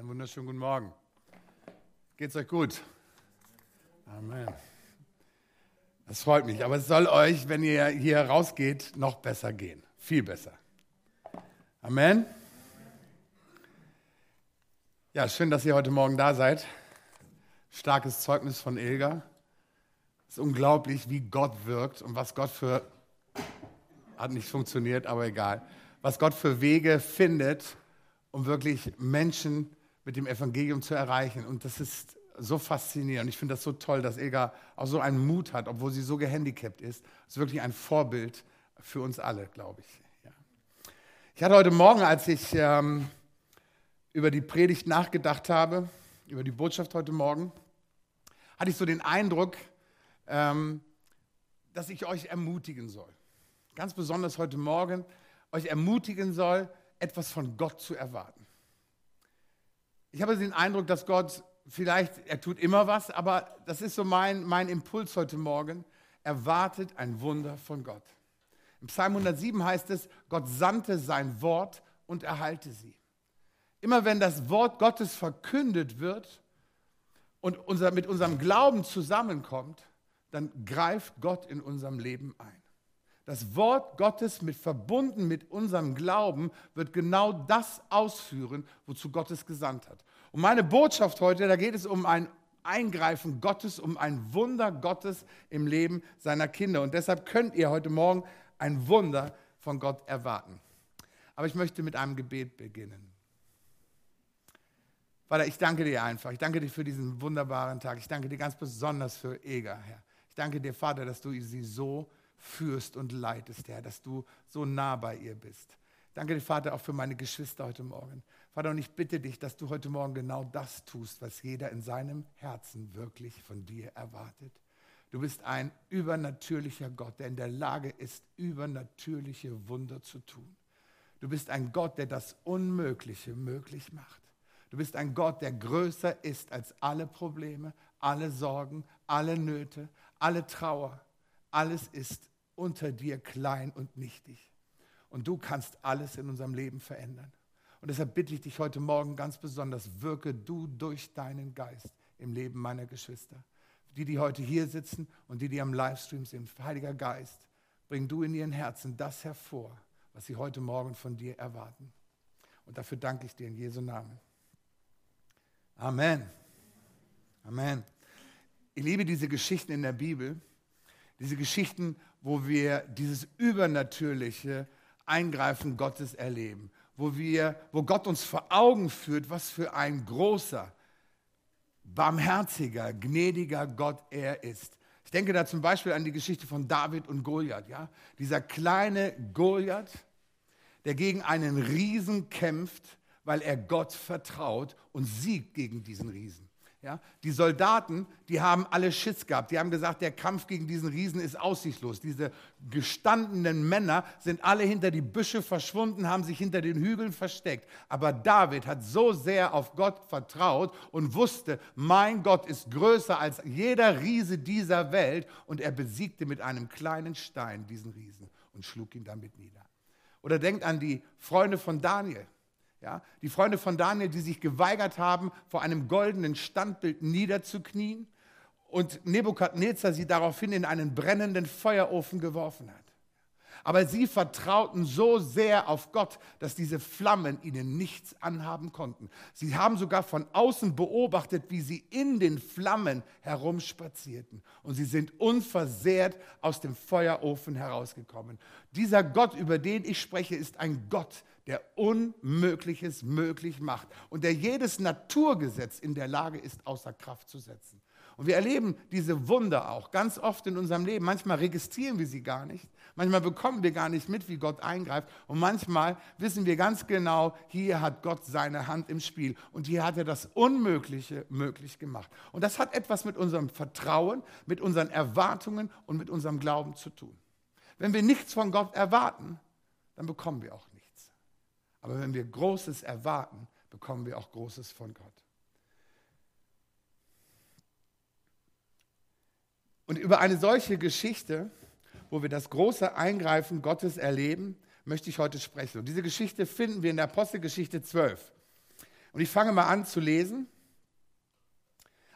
Einen wunderschönen guten Morgen. Geht's euch gut? Amen. Das freut mich, aber es soll euch, wenn ihr hier rausgeht, noch besser gehen. Viel besser. Amen. Ja, schön, dass ihr heute Morgen da seid. Starkes Zeugnis von Ilga. Es ist unglaublich, wie Gott wirkt und was Gott für, hat nicht funktioniert, aber egal, was Gott für Wege findet, um wirklich Menschen mit dem Evangelium zu erreichen. Und das ist so faszinierend. Ich finde das so toll, dass Ega auch so einen Mut hat, obwohl sie so gehandicapt ist. Das ist wirklich ein Vorbild für uns alle, glaube ich. Ja. Ich hatte heute Morgen, als ich ähm, über die Predigt nachgedacht habe, über die Botschaft heute Morgen, hatte ich so den Eindruck, ähm, dass ich euch ermutigen soll. Ganz besonders heute Morgen euch ermutigen soll, etwas von Gott zu erwarten. Ich habe den Eindruck, dass Gott vielleicht, er tut immer was, aber das ist so mein, mein Impuls heute Morgen. Erwartet ein Wunder von Gott. Im Psalm 107 heißt es, Gott sandte sein Wort und erhalte sie. Immer wenn das Wort Gottes verkündet wird und unser, mit unserem Glauben zusammenkommt, dann greift Gott in unserem Leben ein. Das Wort Gottes mit verbunden mit unserem Glauben wird genau das ausführen, wozu Gott es gesandt hat. Und meine Botschaft heute, da geht es um ein Eingreifen Gottes, um ein Wunder Gottes im Leben seiner Kinder. Und deshalb könnt ihr heute Morgen ein Wunder von Gott erwarten. Aber ich möchte mit einem Gebet beginnen. Vater, ich danke dir einfach. Ich danke dir für diesen wunderbaren Tag. Ich danke dir ganz besonders für Eger, Herr. Ich danke dir, Vater, dass du sie so führst und leitest, Herr, dass du so nah bei ihr bist. Danke dir, Vater, auch für meine Geschwister heute Morgen. Vater, und ich bitte dich, dass du heute Morgen genau das tust, was jeder in seinem Herzen wirklich von dir erwartet. Du bist ein übernatürlicher Gott, der in der Lage ist, übernatürliche Wunder zu tun. Du bist ein Gott, der das Unmögliche möglich macht. Du bist ein Gott, der größer ist als alle Probleme, alle Sorgen, alle Nöte, alle Trauer. Alles ist unter dir klein und nichtig. Und du kannst alles in unserem Leben verändern. Und deshalb bitte ich dich heute Morgen ganz besonders, wirke du durch deinen Geist im Leben meiner Geschwister. Die, die heute hier sitzen und die, die am Livestream sind. Heiliger Geist, bring du in ihren Herzen das hervor, was sie heute Morgen von dir erwarten. Und dafür danke ich dir in Jesu Namen. Amen. Amen. Ich liebe diese Geschichten in der Bibel, diese Geschichten, wo wir dieses übernatürliche Eingreifen Gottes erleben, wo, wir, wo Gott uns vor Augen führt, was für ein großer, barmherziger, gnädiger Gott er ist. Ich denke da zum Beispiel an die Geschichte von David und Goliath. Ja? Dieser kleine Goliath, der gegen einen Riesen kämpft, weil er Gott vertraut und siegt gegen diesen Riesen. Ja, die Soldaten, die haben alle Schiss gehabt. Die haben gesagt, der Kampf gegen diesen Riesen ist aussichtslos. Diese gestandenen Männer sind alle hinter die Büsche verschwunden, haben sich hinter den Hügeln versteckt. Aber David hat so sehr auf Gott vertraut und wusste, mein Gott ist größer als jeder Riese dieser Welt. Und er besiegte mit einem kleinen Stein diesen Riesen und schlug ihn damit nieder. Oder denkt an die Freunde von Daniel. Ja, die Freunde von Daniel, die sich geweigert haben, vor einem goldenen Standbild niederzuknien und Nebukadnezar sie daraufhin in einen brennenden Feuerofen geworfen hat. Aber sie vertrauten so sehr auf Gott, dass diese Flammen ihnen nichts anhaben konnten. Sie haben sogar von außen beobachtet, wie sie in den Flammen herumspazierten. Und sie sind unversehrt aus dem Feuerofen herausgekommen. Dieser Gott, über den ich spreche, ist ein Gott, der Unmögliches möglich macht und der jedes Naturgesetz in der Lage ist, außer Kraft zu setzen. Und wir erleben diese Wunder auch ganz oft in unserem Leben. Manchmal registrieren wir sie gar nicht. Manchmal bekommen wir gar nicht mit, wie Gott eingreift. Und manchmal wissen wir ganz genau, hier hat Gott seine Hand im Spiel. Und hier hat er das Unmögliche möglich gemacht. Und das hat etwas mit unserem Vertrauen, mit unseren Erwartungen und mit unserem Glauben zu tun. Wenn wir nichts von Gott erwarten, dann bekommen wir auch. Aber wenn wir Großes erwarten, bekommen wir auch Großes von Gott. Und über eine solche Geschichte, wo wir das große Eingreifen Gottes erleben, möchte ich heute sprechen. Und diese Geschichte finden wir in der Apostelgeschichte 12. Und ich fange mal an zu lesen.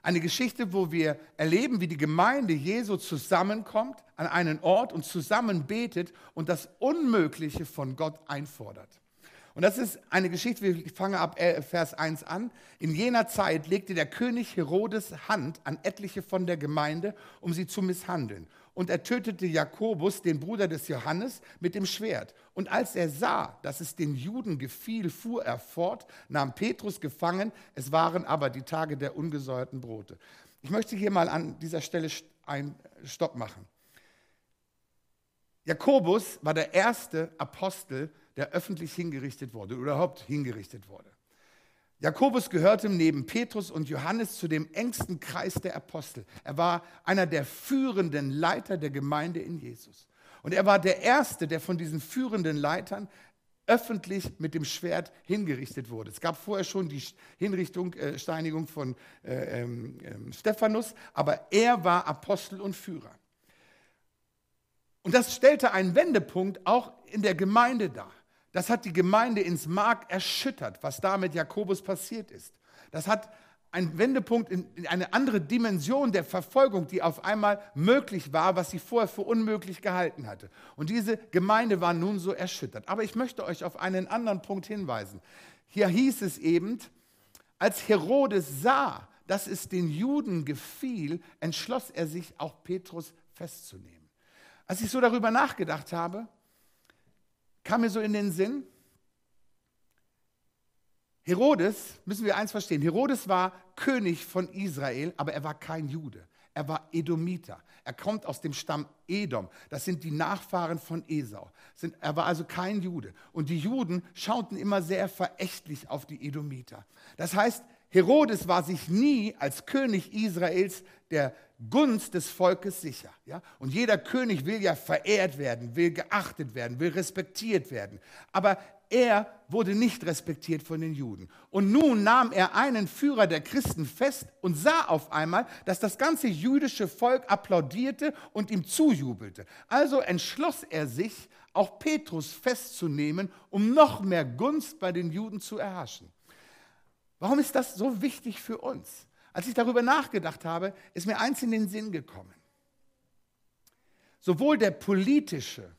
Eine Geschichte, wo wir erleben, wie die Gemeinde Jesu zusammenkommt an einen Ort und zusammen betet und das Unmögliche von Gott einfordert. Und das ist eine Geschichte, ich fange ab Vers 1 an. In jener Zeit legte der König Herodes Hand an etliche von der Gemeinde, um sie zu misshandeln. Und er tötete Jakobus, den Bruder des Johannes, mit dem Schwert. Und als er sah, dass es den Juden gefiel, fuhr er fort, nahm Petrus gefangen. Es waren aber die Tage der ungesäuerten Brote. Ich möchte hier mal an dieser Stelle einen Stopp machen. Jakobus war der erste Apostel, der öffentlich hingerichtet wurde überhaupt hingerichtet wurde. Jakobus gehörte neben Petrus und Johannes zu dem engsten Kreis der Apostel. Er war einer der führenden Leiter der Gemeinde in Jesus. Und er war der Erste, der von diesen führenden Leitern öffentlich mit dem Schwert hingerichtet wurde. Es gab vorher schon die Hinrichtung, äh, Steinigung von äh, ähm, äh, Stephanus, aber er war Apostel und Führer. Und das stellte einen Wendepunkt auch in der Gemeinde dar. Das hat die Gemeinde ins Mark erschüttert, was da mit Jakobus passiert ist. Das hat einen Wendepunkt in, eine andere Dimension der Verfolgung, die auf einmal möglich war, was sie vorher für unmöglich gehalten hatte. Und diese Gemeinde war nun so erschüttert. Aber ich möchte euch auf einen anderen Punkt hinweisen. Hier hieß es eben, als Herodes sah, dass es den Juden gefiel, entschloss er sich auch Petrus festzunehmen. Als ich so darüber nachgedacht habe, kam mir so in den Sinn, Herodes, müssen wir eins verstehen, Herodes war König von Israel, aber er war kein Jude. Er war Edomiter. Er kommt aus dem Stamm Edom. Das sind die Nachfahren von Esau. Er war also kein Jude. Und die Juden schauten immer sehr verächtlich auf die Edomiter. Das heißt, Herodes war sich nie als König Israels der Gunst des Volkes sicher. Ja? Und jeder König will ja verehrt werden, will geachtet werden, will respektiert werden. Aber er wurde nicht respektiert von den Juden. Und nun nahm er einen Führer der Christen fest und sah auf einmal, dass das ganze jüdische Volk applaudierte und ihm zujubelte. Also entschloss er sich, auch Petrus festzunehmen, um noch mehr Gunst bei den Juden zu erhaschen. Warum ist das so wichtig für uns? Als ich darüber nachgedacht habe, ist mir eins in den Sinn gekommen. Sowohl der politische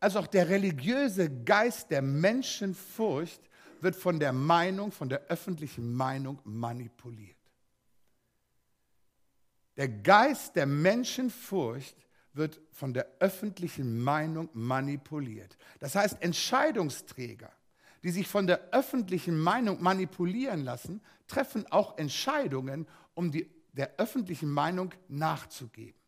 als auch der religiöse Geist der Menschenfurcht wird von der Meinung, von der öffentlichen Meinung manipuliert. Der Geist der Menschenfurcht wird von der öffentlichen Meinung manipuliert. Das heißt, Entscheidungsträger, die sich von der öffentlichen Meinung manipulieren lassen, treffen auch Entscheidungen, um die, der öffentlichen Meinung nachzugeben.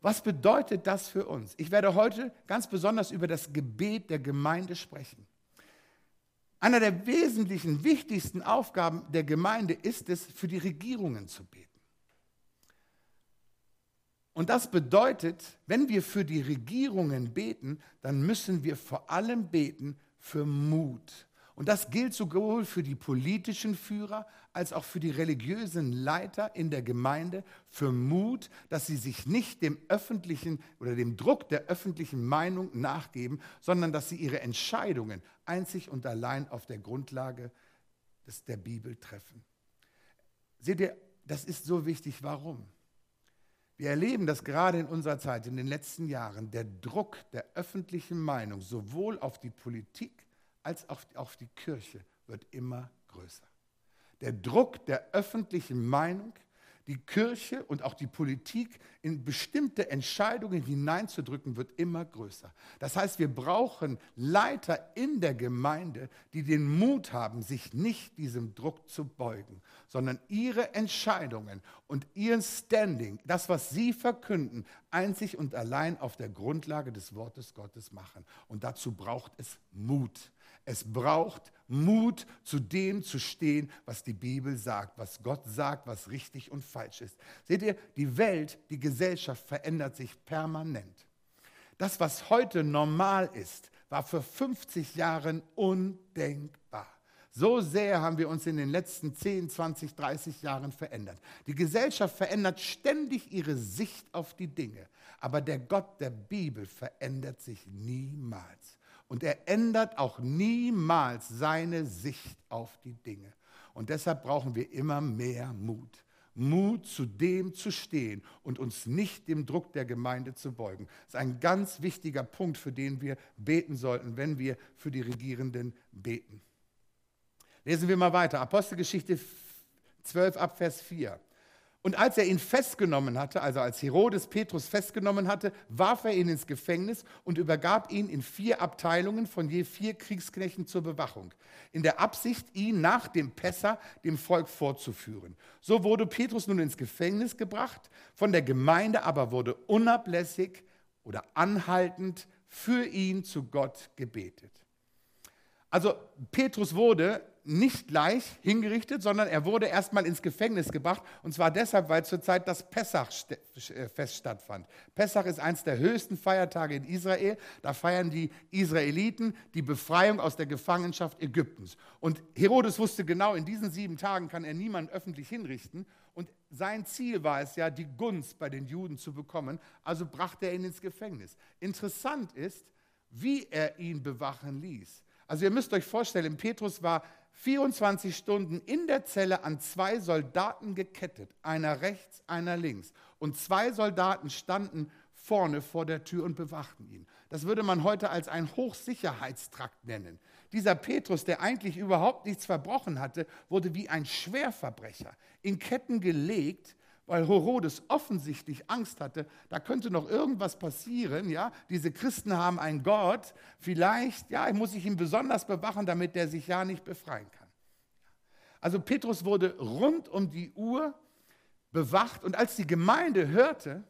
Was bedeutet das für uns? Ich werde heute ganz besonders über das Gebet der Gemeinde sprechen. Einer der wesentlichen, wichtigsten Aufgaben der Gemeinde ist es, für die Regierungen zu beten. Und das bedeutet, wenn wir für die Regierungen beten, dann müssen wir vor allem beten für Mut. Und das gilt sowohl für die politischen Führer als auch für die religiösen Leiter in der Gemeinde, für Mut, dass sie sich nicht dem öffentlichen oder dem Druck der öffentlichen Meinung nachgeben, sondern dass sie ihre Entscheidungen einzig und allein auf der Grundlage des, der Bibel treffen. Seht ihr, das ist so wichtig. Warum? Wir erleben das gerade in unserer Zeit, in den letzten Jahren, der Druck der öffentlichen Meinung sowohl auf die Politik als auch auf die Kirche wird immer größer. Der Druck der öffentlichen Meinung, die Kirche und auch die Politik in bestimmte Entscheidungen hineinzudrücken, wird immer größer. Das heißt, wir brauchen Leiter in der Gemeinde, die den Mut haben, sich nicht diesem Druck zu beugen, sondern ihre Entscheidungen und ihr Standing, das, was sie verkünden, einzig und allein auf der Grundlage des Wortes Gottes machen. Und dazu braucht es Mut. Es braucht Mut, zu dem zu stehen, was die Bibel sagt, was Gott sagt, was richtig und falsch ist. Seht ihr, die Welt, die Gesellschaft verändert sich permanent. Das, was heute normal ist, war für 50 Jahren undenkbar. So sehr haben wir uns in den letzten 10, 20, 30 Jahren verändert. Die Gesellschaft verändert ständig ihre Sicht auf die Dinge, aber der Gott der Bibel verändert sich niemals. Und er ändert auch niemals seine Sicht auf die Dinge. Und deshalb brauchen wir immer mehr Mut. Mut, zu dem zu stehen und uns nicht dem Druck der Gemeinde zu beugen. Das ist ein ganz wichtiger Punkt, für den wir beten sollten, wenn wir für die Regierenden beten. Lesen wir mal weiter. Apostelgeschichte 12 ab Vers 4. Und als er ihn festgenommen hatte, also als Herodes Petrus festgenommen hatte, warf er ihn ins Gefängnis und übergab ihn in vier Abteilungen von je vier Kriegsknechten zur Bewachung, in der Absicht, ihn nach dem Pessa dem Volk vorzuführen. So wurde Petrus nun ins Gefängnis gebracht, von der Gemeinde aber wurde unablässig oder anhaltend für ihn zu Gott gebetet. Also Petrus wurde nicht gleich hingerichtet, sondern er wurde erstmal ins Gefängnis gebracht. Und zwar deshalb, weil zurzeit das Pessach-Fest äh, stattfand. Pessach ist eines der höchsten Feiertage in Israel. Da feiern die Israeliten die Befreiung aus der Gefangenschaft Ägyptens. Und Herodes wusste genau, in diesen sieben Tagen kann er niemanden öffentlich hinrichten. Und sein Ziel war es ja, die Gunst bei den Juden zu bekommen. Also brachte er ihn ins Gefängnis. Interessant ist, wie er ihn bewachen ließ. Also ihr müsst euch vorstellen, Petrus war 24 Stunden in der Zelle an zwei Soldaten gekettet, einer rechts, einer links. Und zwei Soldaten standen vorne vor der Tür und bewachten ihn. Das würde man heute als ein Hochsicherheitstrakt nennen. Dieser Petrus, der eigentlich überhaupt nichts verbrochen hatte, wurde wie ein Schwerverbrecher in Ketten gelegt, weil Herodes offensichtlich Angst hatte, da könnte noch irgendwas passieren, ja, diese Christen haben einen Gott, vielleicht, ja, muss ich ihn besonders bewachen, damit der sich ja nicht befreien kann. Also Petrus wurde rund um die Uhr bewacht und als die Gemeinde hörte,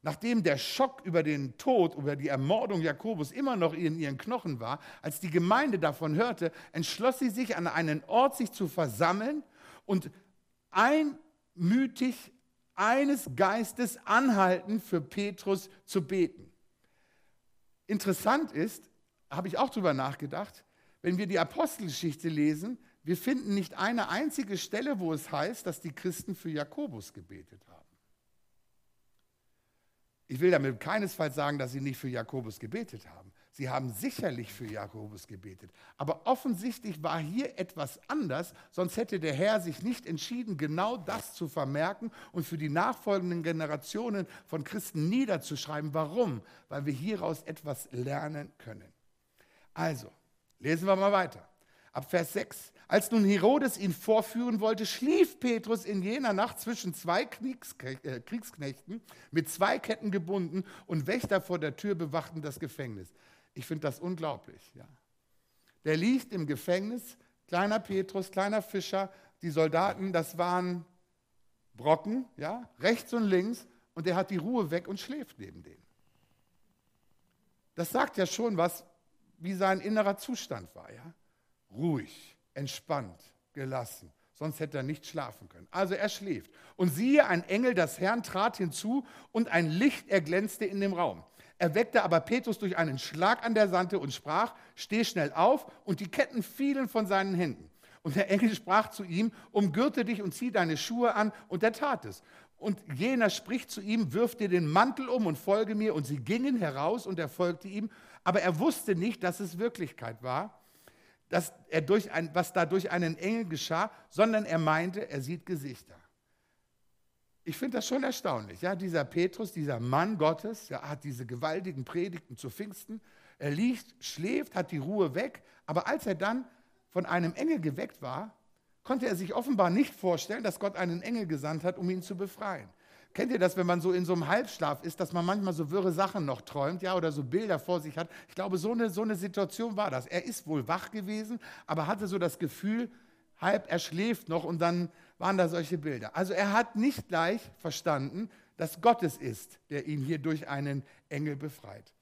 nachdem der Schock über den Tod, über die Ermordung Jakobus immer noch in ihren Knochen war, als die Gemeinde davon hörte, entschloss sie sich an einen Ort, sich zu versammeln und einmütig eines Geistes anhalten, für Petrus zu beten. Interessant ist, habe ich auch darüber nachgedacht, wenn wir die Apostelgeschichte lesen, wir finden nicht eine einzige Stelle, wo es heißt, dass die Christen für Jakobus gebetet haben. Ich will damit keinesfalls sagen, dass sie nicht für Jakobus gebetet haben. Sie haben sicherlich für Jakobus gebetet. Aber offensichtlich war hier etwas anders, sonst hätte der Herr sich nicht entschieden, genau das zu vermerken und für die nachfolgenden Generationen von Christen niederzuschreiben. Warum? Weil wir hieraus etwas lernen können. Also, lesen wir mal weiter. Ab Vers 6. Als nun Herodes ihn vorführen wollte, schlief Petrus in jener Nacht zwischen zwei äh, Kriegsknechten mit zwei Ketten gebunden und Wächter vor der Tür bewachten das Gefängnis. Ich finde das unglaublich. Ja. Der liegt im Gefängnis, kleiner Petrus, kleiner Fischer, die Soldaten, das waren Brocken, ja, rechts und links, und er hat die Ruhe weg und schläft neben denen. Das sagt ja schon was, wie sein innerer Zustand war, ja. Ruhig, entspannt, gelassen. Sonst hätte er nicht schlafen können. Also er schläft. Und siehe, ein Engel des Herrn trat hinzu und ein Licht erglänzte in dem Raum. Er weckte aber Petrus durch einen Schlag an der Sante und sprach, steh schnell auf, und die Ketten fielen von seinen Händen. Und der Engel sprach zu ihm, umgürte dich und zieh deine Schuhe an, und er tat es. Und jener spricht zu ihm, wirf dir den Mantel um und folge mir. Und sie gingen heraus und er folgte ihm. Aber er wusste nicht, dass es Wirklichkeit war, dass er durch ein, was da durch einen Engel geschah, sondern er meinte, er sieht Gesichter. Ich finde das schon erstaunlich. Ja, dieser Petrus, dieser Mann Gottes, ja, hat diese gewaltigen Predigten zu Pfingsten. Er liegt, schläft, hat die Ruhe weg. Aber als er dann von einem Engel geweckt war, konnte er sich offenbar nicht vorstellen, dass Gott einen Engel gesandt hat, um ihn zu befreien. Kennt ihr das, wenn man so in so einem Halbschlaf ist, dass man manchmal so wirre Sachen noch träumt, ja, oder so Bilder vor sich hat? Ich glaube, so eine, so eine Situation war das. Er ist wohl wach gewesen, aber hatte so das Gefühl, halb er schläft noch und dann waren da solche Bilder. Also er hat nicht gleich verstanden, dass Gott es ist, der ihn hier durch einen Engel befreit.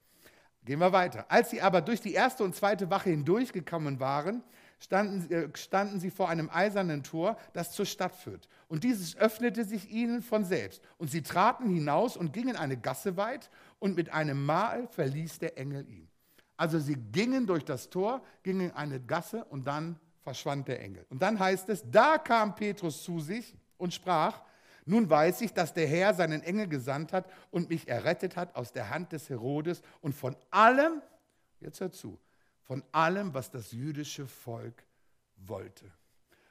Gehen wir weiter. Als sie aber durch die erste und zweite Wache hindurchgekommen waren, standen, äh, standen sie vor einem eisernen Tor, das zur Stadt führt. Und dieses öffnete sich ihnen von selbst. Und sie traten hinaus und gingen eine Gasse weit, und mit einem Mal verließ der Engel ihn. Also sie gingen durch das Tor, gingen eine Gasse und dann verschwand der Engel. Und dann heißt es, da kam Petrus zu sich und sprach, nun weiß ich, dass der Herr seinen Engel gesandt hat und mich errettet hat aus der Hand des Herodes und von allem, jetzt hör zu, von allem, was das jüdische Volk wollte.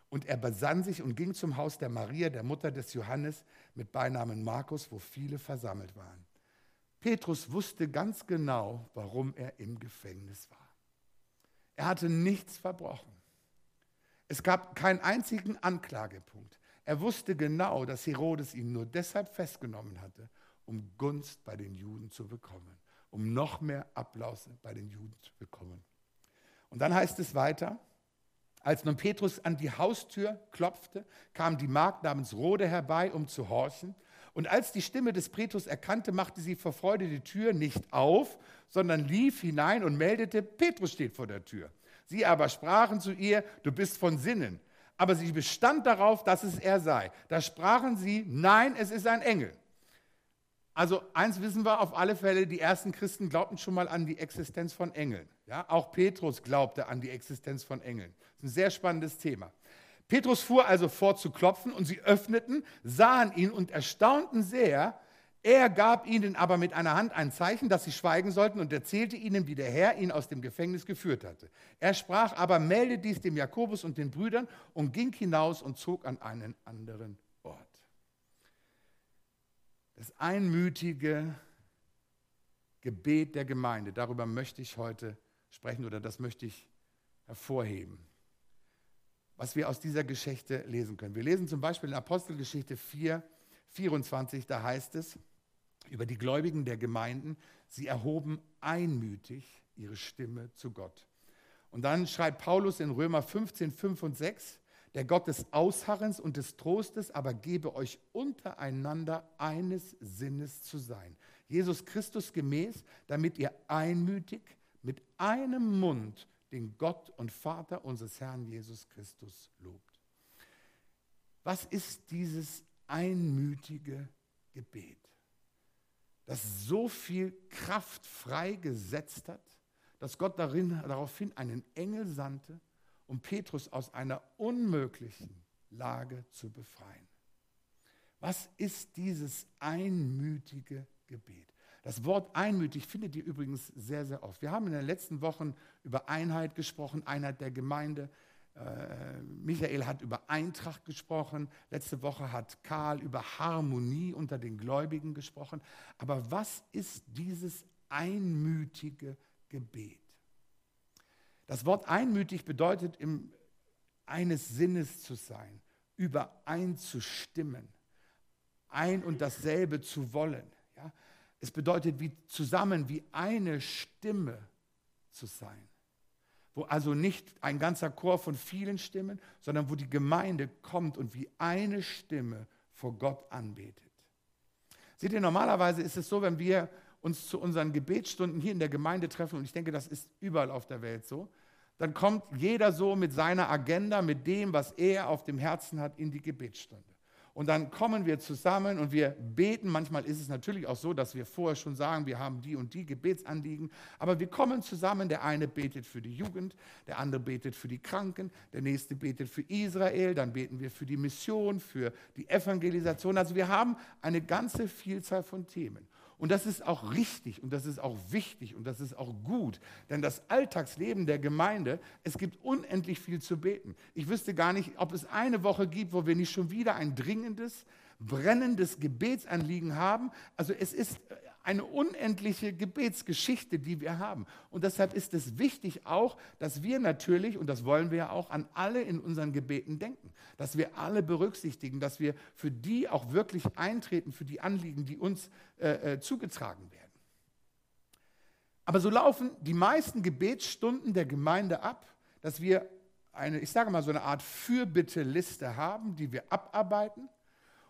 Und er besann sich und ging zum Haus der Maria, der Mutter des Johannes, mit Beinamen Markus, wo viele versammelt waren. Petrus wusste ganz genau, warum er im Gefängnis war. Er hatte nichts verbrochen. Es gab keinen einzigen Anklagepunkt. Er wusste genau, dass Herodes ihn nur deshalb festgenommen hatte, um Gunst bei den Juden zu bekommen, um noch mehr Applaus bei den Juden zu bekommen. Und dann heißt es weiter, als nun Petrus an die Haustür klopfte, kam die Magd namens Rode herbei, um zu horchen. Und als die Stimme des Petrus erkannte, machte sie vor Freude die Tür nicht auf, sondern lief hinein und meldete, Petrus steht vor der Tür. Sie aber sprachen zu ihr, du bist von Sinnen. Aber sie bestand darauf, dass es er sei. Da sprachen sie, nein, es ist ein Engel. Also eins wissen wir auf alle Fälle, die ersten Christen glaubten schon mal an die Existenz von Engeln. Ja, auch Petrus glaubte an die Existenz von Engeln. Das ist ein sehr spannendes Thema. Petrus fuhr also vor zu klopfen und sie öffneten, sahen ihn und erstaunten sehr. Er gab ihnen aber mit einer Hand ein Zeichen, dass sie schweigen sollten und erzählte ihnen, wie der Herr ihn aus dem Gefängnis geführt hatte. Er sprach aber, melde dies dem Jakobus und den Brüdern und ging hinaus und zog an einen anderen Ort das einmütige Gebet der Gemeinde. Darüber möchte ich heute sprechen oder das möchte ich hervorheben. Was wir aus dieser Geschichte lesen können. Wir lesen zum Beispiel in Apostelgeschichte 4, 24, da heißt es über die Gläubigen der Gemeinden, sie erhoben einmütig ihre Stimme zu Gott. Und dann schreibt Paulus in Römer 15, 5 und 6, der Gott des Ausharrens und des Trostes, aber gebe euch untereinander eines Sinnes zu sein. Jesus Christus gemäß, damit ihr einmütig mit einem Mund den Gott und Vater unseres Herrn Jesus Christus lobt. Was ist dieses einmütige Gebet, das so viel Kraft freigesetzt hat, dass Gott darin, daraufhin einen Engel sandte, um Petrus aus einer unmöglichen Lage zu befreien. Was ist dieses einmütige Gebet? Das Wort einmütig findet ihr übrigens sehr, sehr oft. Wir haben in den letzten Wochen über Einheit gesprochen, Einheit der Gemeinde. Äh, Michael hat über Eintracht gesprochen. Letzte Woche hat Karl über Harmonie unter den Gläubigen gesprochen. Aber was ist dieses einmütige Gebet? Das Wort einmütig bedeutet, im, eines Sinnes zu sein, übereinzustimmen, ein und dasselbe zu wollen. Ja? Es bedeutet, wie zusammen, wie eine Stimme zu sein. Wo also nicht ein ganzer Chor von vielen Stimmen, sondern wo die Gemeinde kommt und wie eine Stimme vor Gott anbetet. Seht ihr, normalerweise ist es so, wenn wir uns zu unseren Gebetsstunden hier in der Gemeinde treffen, und ich denke, das ist überall auf der Welt so, dann kommt jeder so mit seiner Agenda, mit dem, was er auf dem Herzen hat, in die Gebetsstunde. Und dann kommen wir zusammen und wir beten. Manchmal ist es natürlich auch so, dass wir vorher schon sagen, wir haben die und die Gebetsanliegen. Aber wir kommen zusammen. Der eine betet für die Jugend, der andere betet für die Kranken, der nächste betet für Israel. Dann beten wir für die Mission, für die Evangelisation. Also wir haben eine ganze Vielzahl von Themen. Und das ist auch richtig und das ist auch wichtig und das ist auch gut. Denn das Alltagsleben der Gemeinde, es gibt unendlich viel zu beten. Ich wüsste gar nicht, ob es eine Woche gibt, wo wir nicht schon wieder ein dringendes, brennendes Gebetsanliegen haben. Also es ist eine unendliche Gebetsgeschichte, die wir haben. Und deshalb ist es wichtig auch, dass wir natürlich, und das wollen wir ja auch, an alle in unseren Gebeten denken, dass wir alle berücksichtigen, dass wir für die auch wirklich eintreten, für die Anliegen, die uns äh, äh, zugetragen werden. Aber so laufen die meisten Gebetsstunden der Gemeinde ab, dass wir eine, ich sage mal, so eine Art Fürbitteliste haben, die wir abarbeiten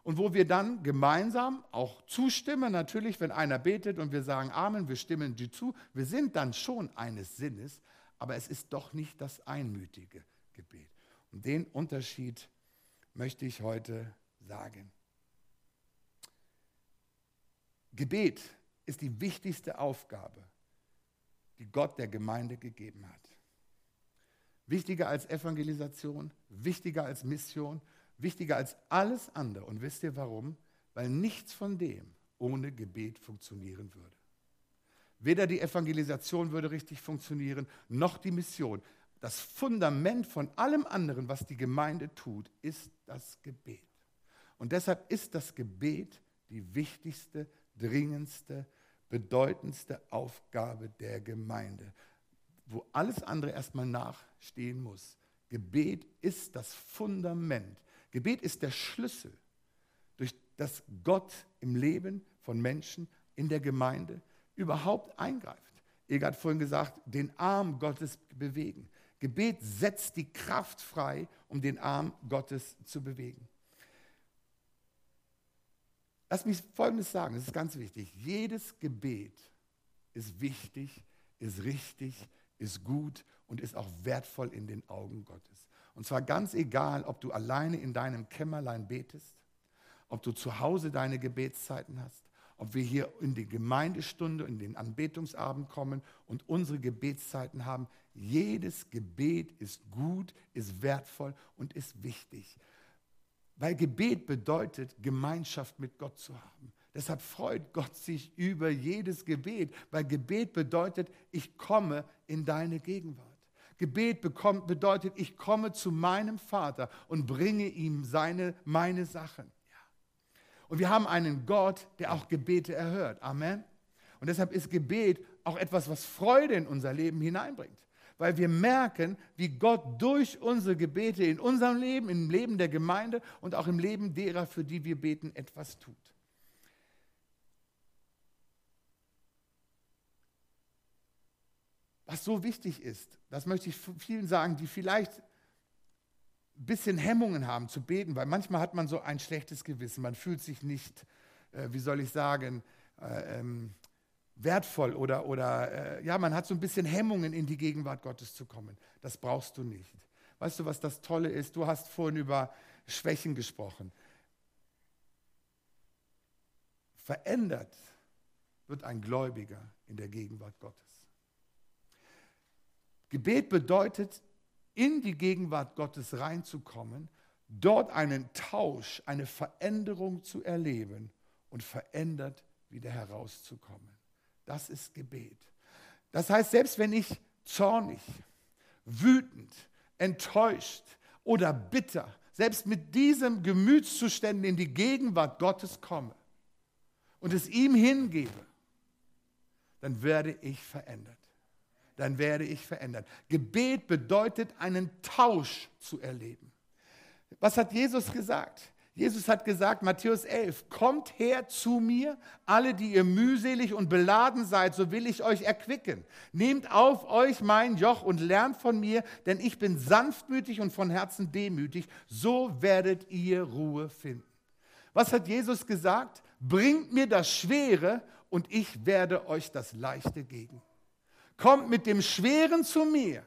und wo wir dann gemeinsam auch zustimmen, natürlich, wenn einer betet und wir sagen Amen, wir stimmen die zu, wir sind dann schon eines Sinnes, aber es ist doch nicht das einmütige Gebet. Und den Unterschied möchte ich heute sagen. Gebet ist die wichtigste Aufgabe, die Gott der Gemeinde gegeben hat. Wichtiger als Evangelisation, wichtiger als Mission, wichtiger als alles andere. Und wisst ihr warum? Weil nichts von dem ohne Gebet funktionieren würde. Weder die Evangelisation würde richtig funktionieren, noch die Mission. das Fundament von allem anderen, was die Gemeinde tut, ist das Gebet. Und deshalb ist das Gebet die wichtigste, dringendste, bedeutendste Aufgabe der Gemeinde, wo alles andere erstmal nachstehen muss. Gebet ist das Fundament. Gebet ist der Schlüssel, durch das Gott im Leben von Menschen in der Gemeinde überhaupt eingreift. Eger hat vorhin gesagt, den Arm Gottes bewegen. Gebet setzt die Kraft frei, um den Arm Gottes zu bewegen. Lass mich Folgendes sagen, das ist ganz wichtig. Jedes Gebet ist wichtig, ist richtig, ist gut und ist auch wertvoll in den Augen Gottes. Und zwar ganz egal, ob du alleine in deinem Kämmerlein betest, ob du zu Hause deine Gebetszeiten hast, ob wir hier in die Gemeindestunde, in den Anbetungsabend kommen und unsere Gebetszeiten haben. Jedes Gebet ist gut, ist wertvoll und ist wichtig. Weil Gebet bedeutet, Gemeinschaft mit Gott zu haben. Deshalb freut Gott sich über jedes Gebet, weil Gebet bedeutet, ich komme in deine Gegenwart. Gebet bekommt, bedeutet, ich komme zu meinem Vater und bringe ihm seine, meine Sachen. Ja. Und wir haben einen Gott, der auch Gebete erhört. Amen. Und deshalb ist Gebet auch etwas, was Freude in unser Leben hineinbringt weil wir merken, wie Gott durch unsere Gebete in unserem Leben, im Leben der Gemeinde und auch im Leben derer, für die wir beten, etwas tut. Was so wichtig ist, das möchte ich vielen sagen, die vielleicht ein bisschen Hemmungen haben zu beten, weil manchmal hat man so ein schlechtes Gewissen, man fühlt sich nicht, äh, wie soll ich sagen, äh, ähm, wertvoll oder, oder äh, ja, man hat so ein bisschen Hemmungen, in die Gegenwart Gottes zu kommen. Das brauchst du nicht. Weißt du, was das Tolle ist? Du hast vorhin über Schwächen gesprochen. Verändert wird ein Gläubiger in der Gegenwart Gottes. Gebet bedeutet, in die Gegenwart Gottes reinzukommen, dort einen Tausch, eine Veränderung zu erleben und verändert wieder herauszukommen. Das ist Gebet. Das heißt, selbst wenn ich zornig, wütend, enttäuscht oder bitter, selbst mit diesem Gemütszuständen in die Gegenwart Gottes komme und es ihm hingebe, dann werde ich verändert. Dann werde ich verändert. Gebet bedeutet, einen Tausch zu erleben. Was hat Jesus gesagt? Jesus hat gesagt, Matthäus 11, kommt her zu mir, alle, die ihr mühselig und beladen seid, so will ich euch erquicken. Nehmt auf euch mein Joch und lernt von mir, denn ich bin sanftmütig und von Herzen demütig, so werdet ihr Ruhe finden. Was hat Jesus gesagt? Bringt mir das Schwere und ich werde euch das Leichte geben. Kommt mit dem Schweren zu mir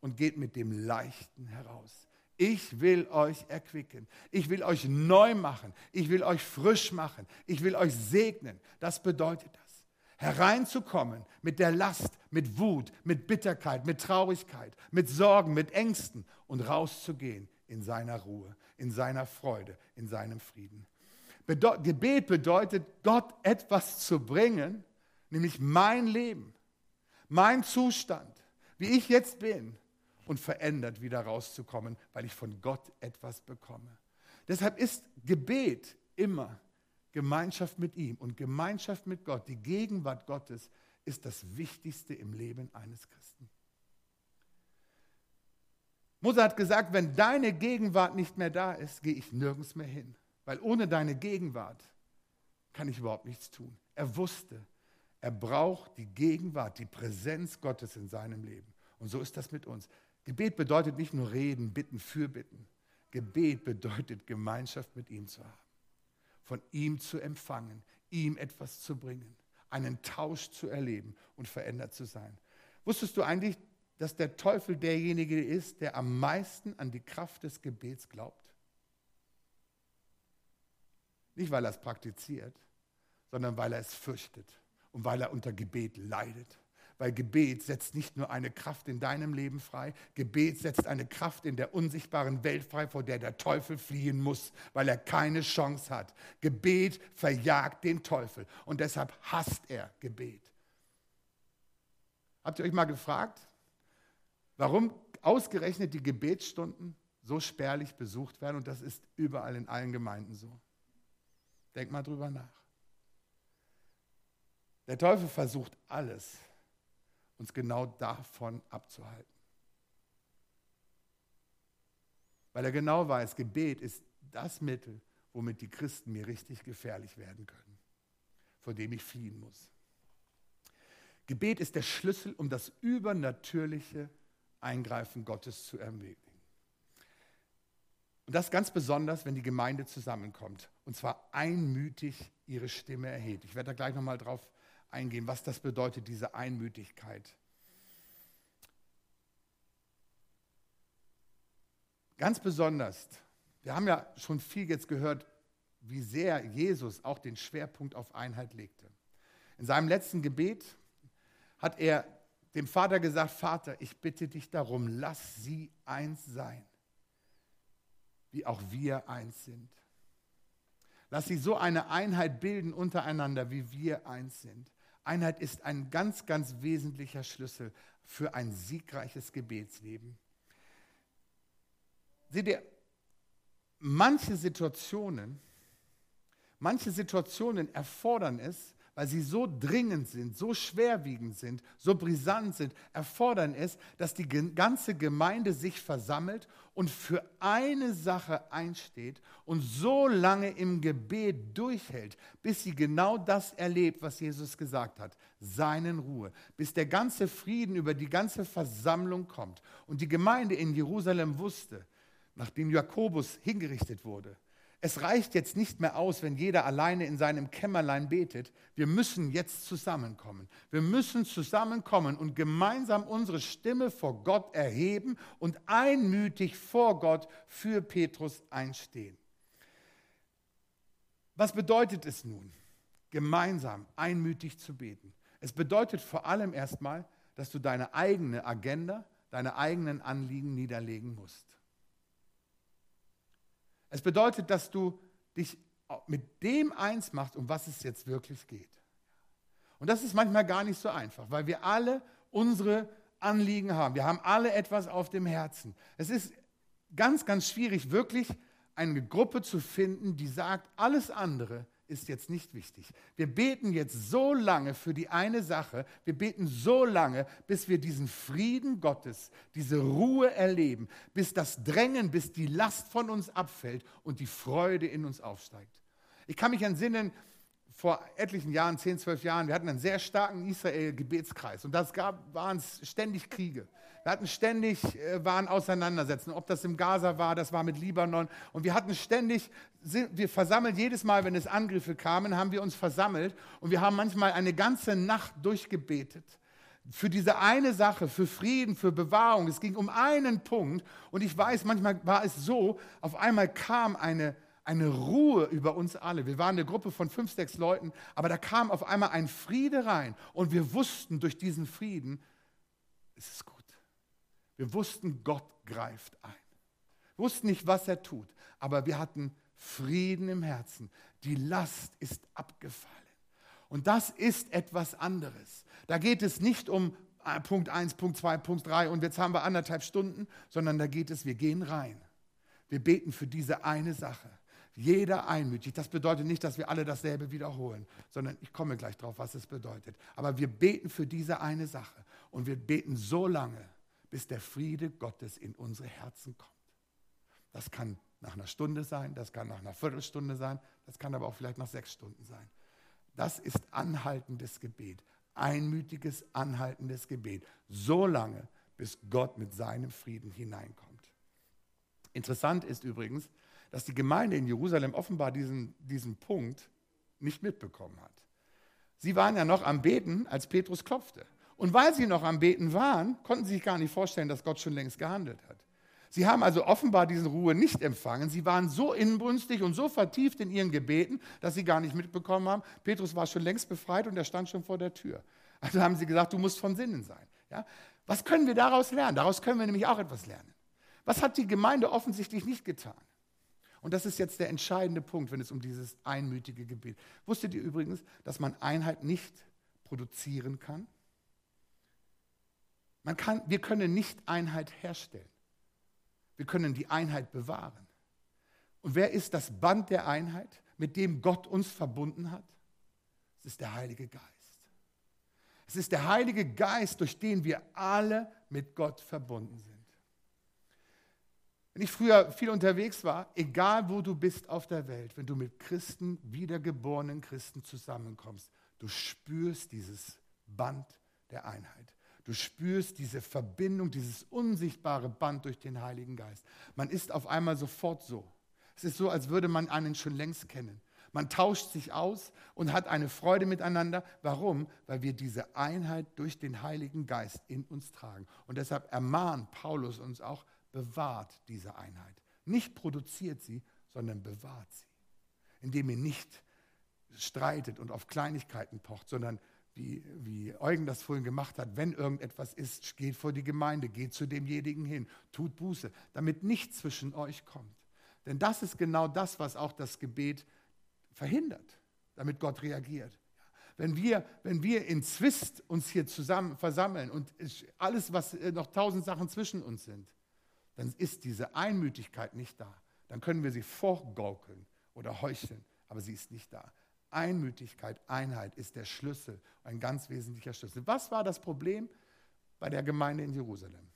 und geht mit dem Leichten heraus. Ich will euch erquicken. Ich will euch neu machen. Ich will euch frisch machen. Ich will euch segnen. Das bedeutet das. Hereinzukommen mit der Last, mit Wut, mit Bitterkeit, mit Traurigkeit, mit Sorgen, mit Ängsten und rauszugehen in seiner Ruhe, in seiner Freude, in seinem Frieden. Bedeu Gebet bedeutet, Gott etwas zu bringen, nämlich mein Leben, mein Zustand, wie ich jetzt bin, und verändert wieder rauszukommen, weil ich von Gott etwas bekomme. Deshalb ist Gebet immer Gemeinschaft mit ihm und Gemeinschaft mit Gott, die Gegenwart Gottes, ist das Wichtigste im Leben eines Christen. Mose hat gesagt, wenn deine Gegenwart nicht mehr da ist, gehe ich nirgends mehr hin, weil ohne deine Gegenwart kann ich überhaupt nichts tun. Er wusste, er braucht die Gegenwart, die Präsenz Gottes in seinem Leben. Und so ist das mit uns. Gebet bedeutet nicht nur reden, bitten, fürbitten. Gebet bedeutet Gemeinschaft mit ihm zu haben, von ihm zu empfangen, ihm etwas zu bringen, einen Tausch zu erleben und verändert zu sein. Wusstest du eigentlich, dass der Teufel derjenige ist, der am meisten an die Kraft des Gebets glaubt? Nicht, weil er es praktiziert, sondern weil er es fürchtet und weil er unter Gebet leidet. Weil Gebet setzt nicht nur eine Kraft in deinem Leben frei, Gebet setzt eine Kraft in der unsichtbaren Welt frei, vor der der Teufel fliehen muss, weil er keine Chance hat. Gebet verjagt den Teufel und deshalb hasst er Gebet. Habt ihr euch mal gefragt, warum ausgerechnet die Gebetsstunden so spärlich besucht werden und das ist überall in allen Gemeinden so. Denk mal drüber nach. Der Teufel versucht alles, uns genau davon abzuhalten. Weil er genau weiß, Gebet ist das Mittel, womit die Christen mir richtig gefährlich werden können, vor dem ich fliehen muss. Gebet ist der Schlüssel, um das übernatürliche Eingreifen Gottes zu ermöglichen. Und das ganz besonders, wenn die Gemeinde zusammenkommt und zwar einmütig ihre Stimme erhebt. Ich werde da gleich nochmal drauf eingehen, was das bedeutet, diese Einmütigkeit. Ganz besonders, wir haben ja schon viel jetzt gehört, wie sehr Jesus auch den Schwerpunkt auf Einheit legte. In seinem letzten Gebet hat er dem Vater gesagt, Vater, ich bitte dich darum, lass sie eins sein, wie auch wir eins sind. Lass sie so eine Einheit bilden untereinander, wie wir eins sind. Einheit ist ein ganz, ganz wesentlicher Schlüssel für ein siegreiches Gebetsleben. Seht ihr, manche Situationen, manche Situationen erfordern es, weil sie so dringend sind, so schwerwiegend sind, so brisant sind, erfordern es, dass die ganze Gemeinde sich versammelt und für eine Sache einsteht und so lange im Gebet durchhält, bis sie genau das erlebt, was Jesus gesagt hat, seinen Ruhe, bis der ganze Frieden über die ganze Versammlung kommt. Und die Gemeinde in Jerusalem wusste, nachdem Jakobus hingerichtet wurde, es reicht jetzt nicht mehr aus, wenn jeder alleine in seinem Kämmerlein betet. Wir müssen jetzt zusammenkommen. Wir müssen zusammenkommen und gemeinsam unsere Stimme vor Gott erheben und einmütig vor Gott für Petrus einstehen. Was bedeutet es nun, gemeinsam einmütig zu beten? Es bedeutet vor allem erstmal, dass du deine eigene Agenda, deine eigenen Anliegen niederlegen musst. Es bedeutet, dass du dich mit dem eins machst, um was es jetzt wirklich geht. Und das ist manchmal gar nicht so einfach, weil wir alle unsere Anliegen haben. Wir haben alle etwas auf dem Herzen. Es ist ganz, ganz schwierig, wirklich eine Gruppe zu finden, die sagt, alles andere ist jetzt nicht wichtig. Wir beten jetzt so lange für die eine Sache, wir beten so lange, bis wir diesen Frieden Gottes, diese Ruhe erleben, bis das Drängen, bis die Last von uns abfällt und die Freude in uns aufsteigt. Ich kann mich entsinnen, vor etlichen Jahren, 10, 12 Jahren, wir hatten einen sehr starken Israel-Gebetskreis und gab, waren ständig Kriege. Wir hatten ständig, äh, waren Auseinandersetzungen, ob das im Gaza war, das war mit Libanon. Und wir hatten ständig, wir versammelt jedes Mal, wenn es Angriffe kamen, haben wir uns versammelt und wir haben manchmal eine ganze Nacht durchgebetet. Für diese eine Sache, für Frieden, für Bewahrung. Es ging um einen Punkt. Und ich weiß, manchmal war es so, auf einmal kam eine, eine Ruhe über uns alle. Wir waren eine Gruppe von fünf, sechs Leuten, aber da kam auf einmal ein Friede rein. Und wir wussten durch diesen Frieden, es ist gut. Wir wussten, Gott greift ein. Wir wussten nicht, was er tut, aber wir hatten Frieden im Herzen. Die Last ist abgefallen. Und das ist etwas anderes. Da geht es nicht um äh, Punkt 1, Punkt 2, Punkt 3 und jetzt haben wir anderthalb Stunden, sondern da geht es, wir gehen rein. Wir beten für diese eine Sache. Jeder einmütig. Das bedeutet nicht, dass wir alle dasselbe wiederholen, sondern ich komme gleich drauf, was es bedeutet. Aber wir beten für diese eine Sache und wir beten so lange, bis der Friede Gottes in unsere Herzen kommt. Das kann nach einer Stunde sein, das kann nach einer Viertelstunde sein, das kann aber auch vielleicht nach sechs Stunden sein. Das ist anhaltendes Gebet, einmütiges, anhaltendes Gebet, so lange, bis Gott mit seinem Frieden hineinkommt. Interessant ist übrigens, dass die Gemeinde in Jerusalem offenbar diesen, diesen Punkt nicht mitbekommen hat. Sie waren ja noch am Beten, als Petrus klopfte. Und weil sie noch am Beten waren, konnten sie sich gar nicht vorstellen, dass Gott schon längst gehandelt hat. Sie haben also offenbar diese Ruhe nicht empfangen. Sie waren so inbrünstig und so vertieft in ihren Gebeten, dass sie gar nicht mitbekommen haben. Petrus war schon längst befreit und er stand schon vor der Tür. Also haben sie gesagt, du musst von Sinnen sein. Ja? Was können wir daraus lernen? Daraus können wir nämlich auch etwas lernen. Was hat die Gemeinde offensichtlich nicht getan? Und das ist jetzt der entscheidende Punkt, wenn es um dieses einmütige Gebet. Wusstet ihr übrigens, dass man Einheit nicht produzieren kann? Man kann, wir können nicht Einheit herstellen. Wir können die Einheit bewahren. Und wer ist das Band der Einheit, mit dem Gott uns verbunden hat? Es ist der Heilige Geist. Es ist der Heilige Geist, durch den wir alle mit Gott verbunden sind. Wenn ich früher viel unterwegs war, egal wo du bist auf der Welt, wenn du mit Christen, wiedergeborenen Christen zusammenkommst, du spürst dieses Band der Einheit. Du spürst diese Verbindung, dieses unsichtbare Band durch den Heiligen Geist. Man ist auf einmal sofort so. Es ist so, als würde man einen schon längst kennen. Man tauscht sich aus und hat eine Freude miteinander. Warum? Weil wir diese Einheit durch den Heiligen Geist in uns tragen. Und deshalb ermahnt Paulus uns auch, bewahrt diese Einheit. Nicht produziert sie, sondern bewahrt sie. Indem ihr nicht streitet und auf Kleinigkeiten pocht, sondern wie, wie Eugen das vorhin gemacht hat, wenn irgendetwas ist, geht vor die Gemeinde, geht zu demjenigen hin, tut Buße, damit nichts zwischen euch kommt. Denn das ist genau das, was auch das Gebet verhindert, damit Gott reagiert. Wenn wir, wenn wir in Zwist uns hier zusammen versammeln und alles, was äh, noch tausend Sachen zwischen uns sind, dann ist diese Einmütigkeit nicht da. Dann können wir sie vorgaukeln oder heucheln, aber sie ist nicht da. Einmütigkeit, Einheit ist der Schlüssel, ein ganz wesentlicher Schlüssel. Was war das Problem bei der Gemeinde in Jerusalem?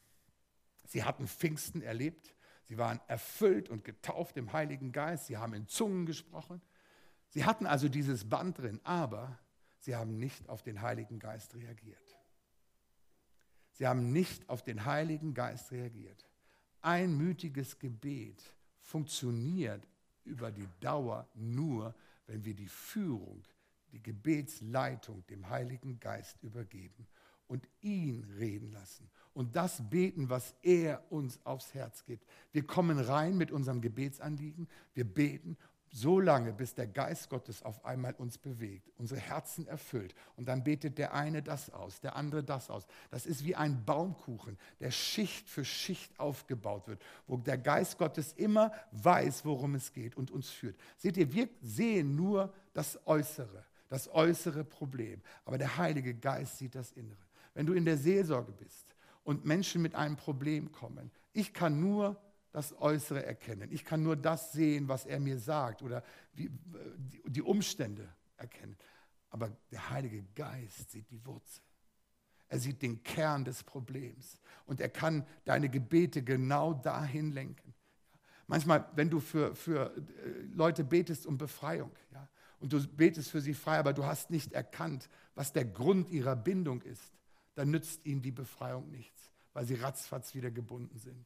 Sie hatten Pfingsten erlebt, sie waren erfüllt und getauft im Heiligen Geist, sie haben in Zungen gesprochen. Sie hatten also dieses Band drin, aber sie haben nicht auf den Heiligen Geist reagiert. Sie haben nicht auf den Heiligen Geist reagiert. Einmütiges Gebet funktioniert über die Dauer nur, wenn wir die Führung, die Gebetsleitung dem Heiligen Geist übergeben und ihn reden lassen und das beten, was er uns aufs Herz gibt. Wir kommen rein mit unserem Gebetsanliegen, wir beten so lange, bis der Geist Gottes auf einmal uns bewegt, unsere Herzen erfüllt. Und dann betet der eine das aus, der andere das aus. Das ist wie ein Baumkuchen, der Schicht für Schicht aufgebaut wird, wo der Geist Gottes immer weiß, worum es geht und uns führt. Seht ihr, wir sehen nur das Äußere, das äußere Problem. Aber der Heilige Geist sieht das Innere. Wenn du in der Seelsorge bist und Menschen mit einem Problem kommen, ich kann nur das Äußere erkennen. Ich kann nur das sehen, was er mir sagt oder wie, die Umstände erkennen. Aber der Heilige Geist sieht die Wurzel. Er sieht den Kern des Problems und er kann deine Gebete genau dahin lenken. Manchmal, wenn du für, für äh, Leute betest um Befreiung ja, und du betest für sie frei, aber du hast nicht erkannt, was der Grund ihrer Bindung ist, dann nützt ihnen die Befreiung nichts, weil sie ratzfatz wieder gebunden sind.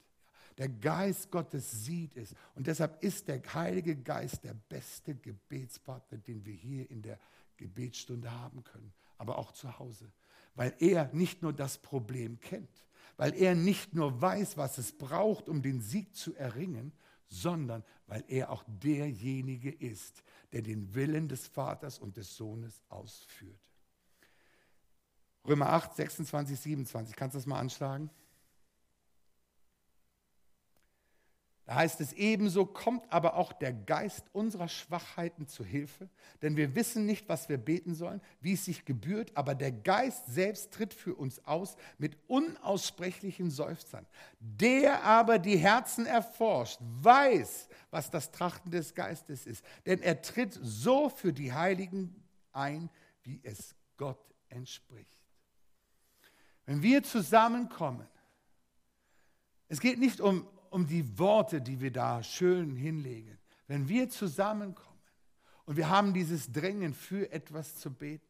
Der Geist Gottes sieht es. Und deshalb ist der Heilige Geist der beste Gebetspartner, den wir hier in der Gebetsstunde haben können, aber auch zu Hause. Weil er nicht nur das Problem kennt, weil er nicht nur weiß, was es braucht, um den Sieg zu erringen, sondern weil er auch derjenige ist, der den Willen des Vaters und des Sohnes ausführt. Römer 8, 26, 27, kannst du das mal anschlagen? Da heißt es ebenso, kommt aber auch der Geist unserer Schwachheiten zu Hilfe, denn wir wissen nicht, was wir beten sollen, wie es sich gebührt, aber der Geist selbst tritt für uns aus mit unaussprechlichen Seufzern. Der aber die Herzen erforscht, weiß, was das Trachten des Geistes ist, denn er tritt so für die Heiligen ein, wie es Gott entspricht. Wenn wir zusammenkommen, es geht nicht um um die Worte, die wir da schön hinlegen. Wenn wir zusammenkommen und wir haben dieses Drängen für etwas zu beten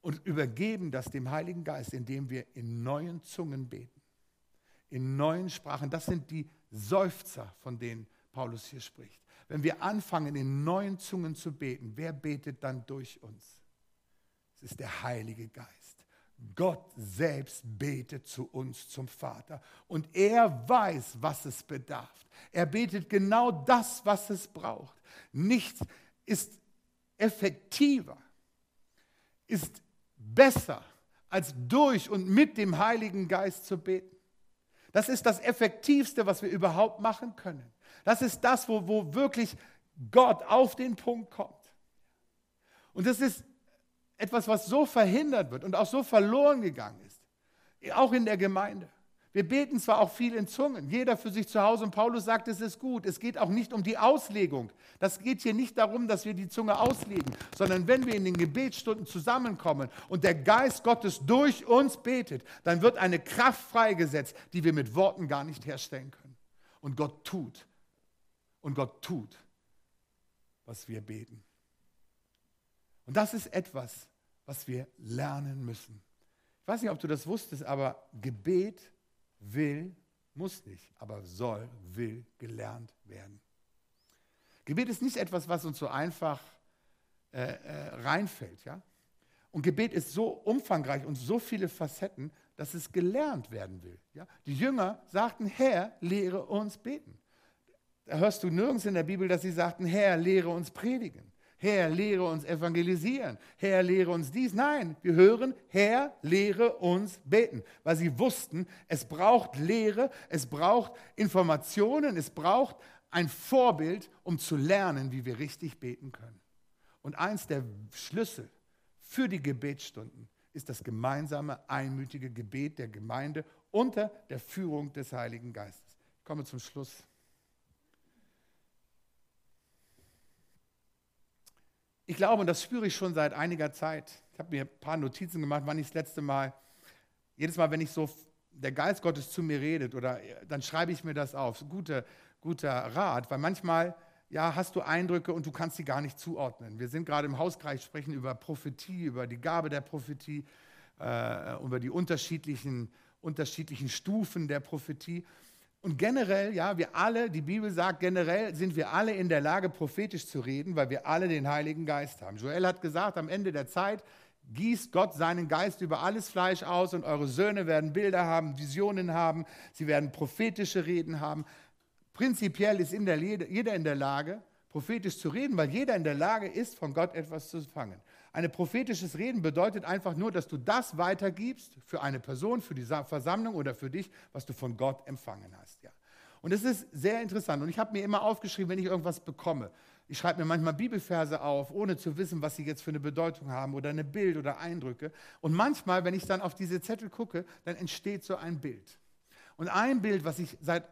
und übergeben das dem Heiligen Geist, indem wir in neuen Zungen beten, in neuen Sprachen, das sind die Seufzer, von denen Paulus hier spricht. Wenn wir anfangen, in neuen Zungen zu beten, wer betet dann durch uns? Es ist der Heilige Geist. Gott selbst betet zu uns zum Vater und er weiß, was es bedarf. Er betet genau das, was es braucht. Nichts ist effektiver, ist besser, als durch und mit dem Heiligen Geist zu beten. Das ist das Effektivste, was wir überhaupt machen können. Das ist das, wo, wo wirklich Gott auf den Punkt kommt. Und das ist etwas, was so verhindert wird und auch so verloren gegangen ist auch in der Gemeinde. Wir beten zwar auch viel in Zungen, jeder für sich zu Hause und Paulus sagt, es ist gut. Es geht auch nicht um die Auslegung. Das geht hier nicht darum, dass wir die Zunge auslegen, sondern wenn wir in den Gebetsstunden zusammenkommen und der Geist Gottes durch uns betet, dann wird eine Kraft freigesetzt, die wir mit Worten gar nicht herstellen können. Und Gott tut. Und Gott tut, was wir beten. Und das ist etwas, was wir lernen müssen. Ich weiß nicht, ob du das wusstest, aber Gebet will, muss nicht, aber soll, will gelernt werden. Gebet ist nicht etwas, was uns so einfach äh, äh, reinfällt. Ja? Und Gebet ist so umfangreich und so viele Facetten, dass es gelernt werden will. Ja? Die Jünger sagten, Herr, lehre uns beten. Da hörst du nirgends in der Bibel, dass sie sagten, Herr, lehre uns predigen. Herr, lehre uns evangelisieren. Herr, lehre uns dies. Nein, wir hören, Herr, lehre uns beten. Weil sie wussten, es braucht Lehre, es braucht Informationen, es braucht ein Vorbild, um zu lernen, wie wir richtig beten können. Und eins der Schlüssel für die Gebetsstunden ist das gemeinsame, einmütige Gebet der Gemeinde unter der Führung des Heiligen Geistes. Ich komme zum Schluss. Ich glaube, und das spüre ich schon seit einiger Zeit, ich habe mir ein paar Notizen gemacht, wann ich das letzte Mal, jedes Mal, wenn ich so der Geist Gottes zu mir redet, oder dann schreibe ich mir das auf. Guter, guter Rat, weil manchmal ja, hast du Eindrücke und du kannst sie gar nicht zuordnen. Wir sind gerade im Hauskreis, sprechen über Prophetie, über die Gabe der Prophetie, äh, über die unterschiedlichen, unterschiedlichen Stufen der Prophetie. Und generell, ja, wir alle, die Bibel sagt, generell sind wir alle in der Lage, prophetisch zu reden, weil wir alle den Heiligen Geist haben. Joel hat gesagt, am Ende der Zeit gießt Gott seinen Geist über alles Fleisch aus und eure Söhne werden Bilder haben, Visionen haben, sie werden prophetische Reden haben. Prinzipiell ist in der, jeder in der Lage, prophetisch zu reden, weil jeder in der Lage ist, von Gott etwas zu fangen. Ein prophetisches Reden bedeutet einfach nur, dass du das weitergibst für eine Person, für die Versammlung oder für dich, was du von Gott empfangen hast. Und es ist sehr interessant. Und ich habe mir immer aufgeschrieben, wenn ich irgendwas bekomme. Ich schreibe mir manchmal Bibelverse auf, ohne zu wissen, was sie jetzt für eine Bedeutung haben oder eine Bild oder Eindrücke. Und manchmal, wenn ich dann auf diese Zettel gucke, dann entsteht so ein Bild. Und ein Bild, was ich seit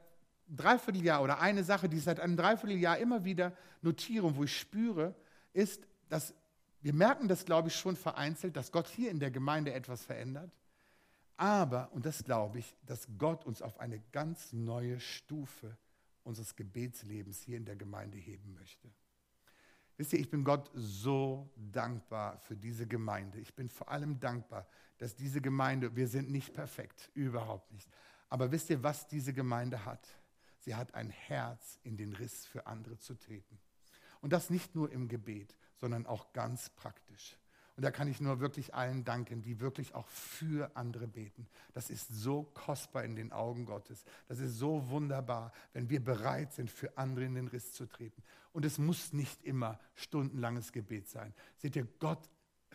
Dreivierteljahr oder eine Sache, die ich seit einem Dreivierteljahr immer wieder notiere und wo ich spüre, ist, dass wir merken das, glaube ich, schon vereinzelt, dass Gott hier in der Gemeinde etwas verändert. Aber, und das glaube ich, dass Gott uns auf eine ganz neue Stufe unseres Gebetslebens hier in der Gemeinde heben möchte. Wisst ihr, ich bin Gott so dankbar für diese Gemeinde. Ich bin vor allem dankbar, dass diese Gemeinde, wir sind nicht perfekt, überhaupt nicht. Aber wisst ihr, was diese Gemeinde hat? Sie hat ein Herz, in den Riss für andere zu treten. Und das nicht nur im Gebet, sondern auch ganz praktisch. Und da kann ich nur wirklich allen danken, die wirklich auch für andere beten. Das ist so kostbar in den Augen Gottes. Das ist so wunderbar, wenn wir bereit sind, für andere in den Riss zu treten. Und es muss nicht immer stundenlanges Gebet sein. Seht ihr, Gott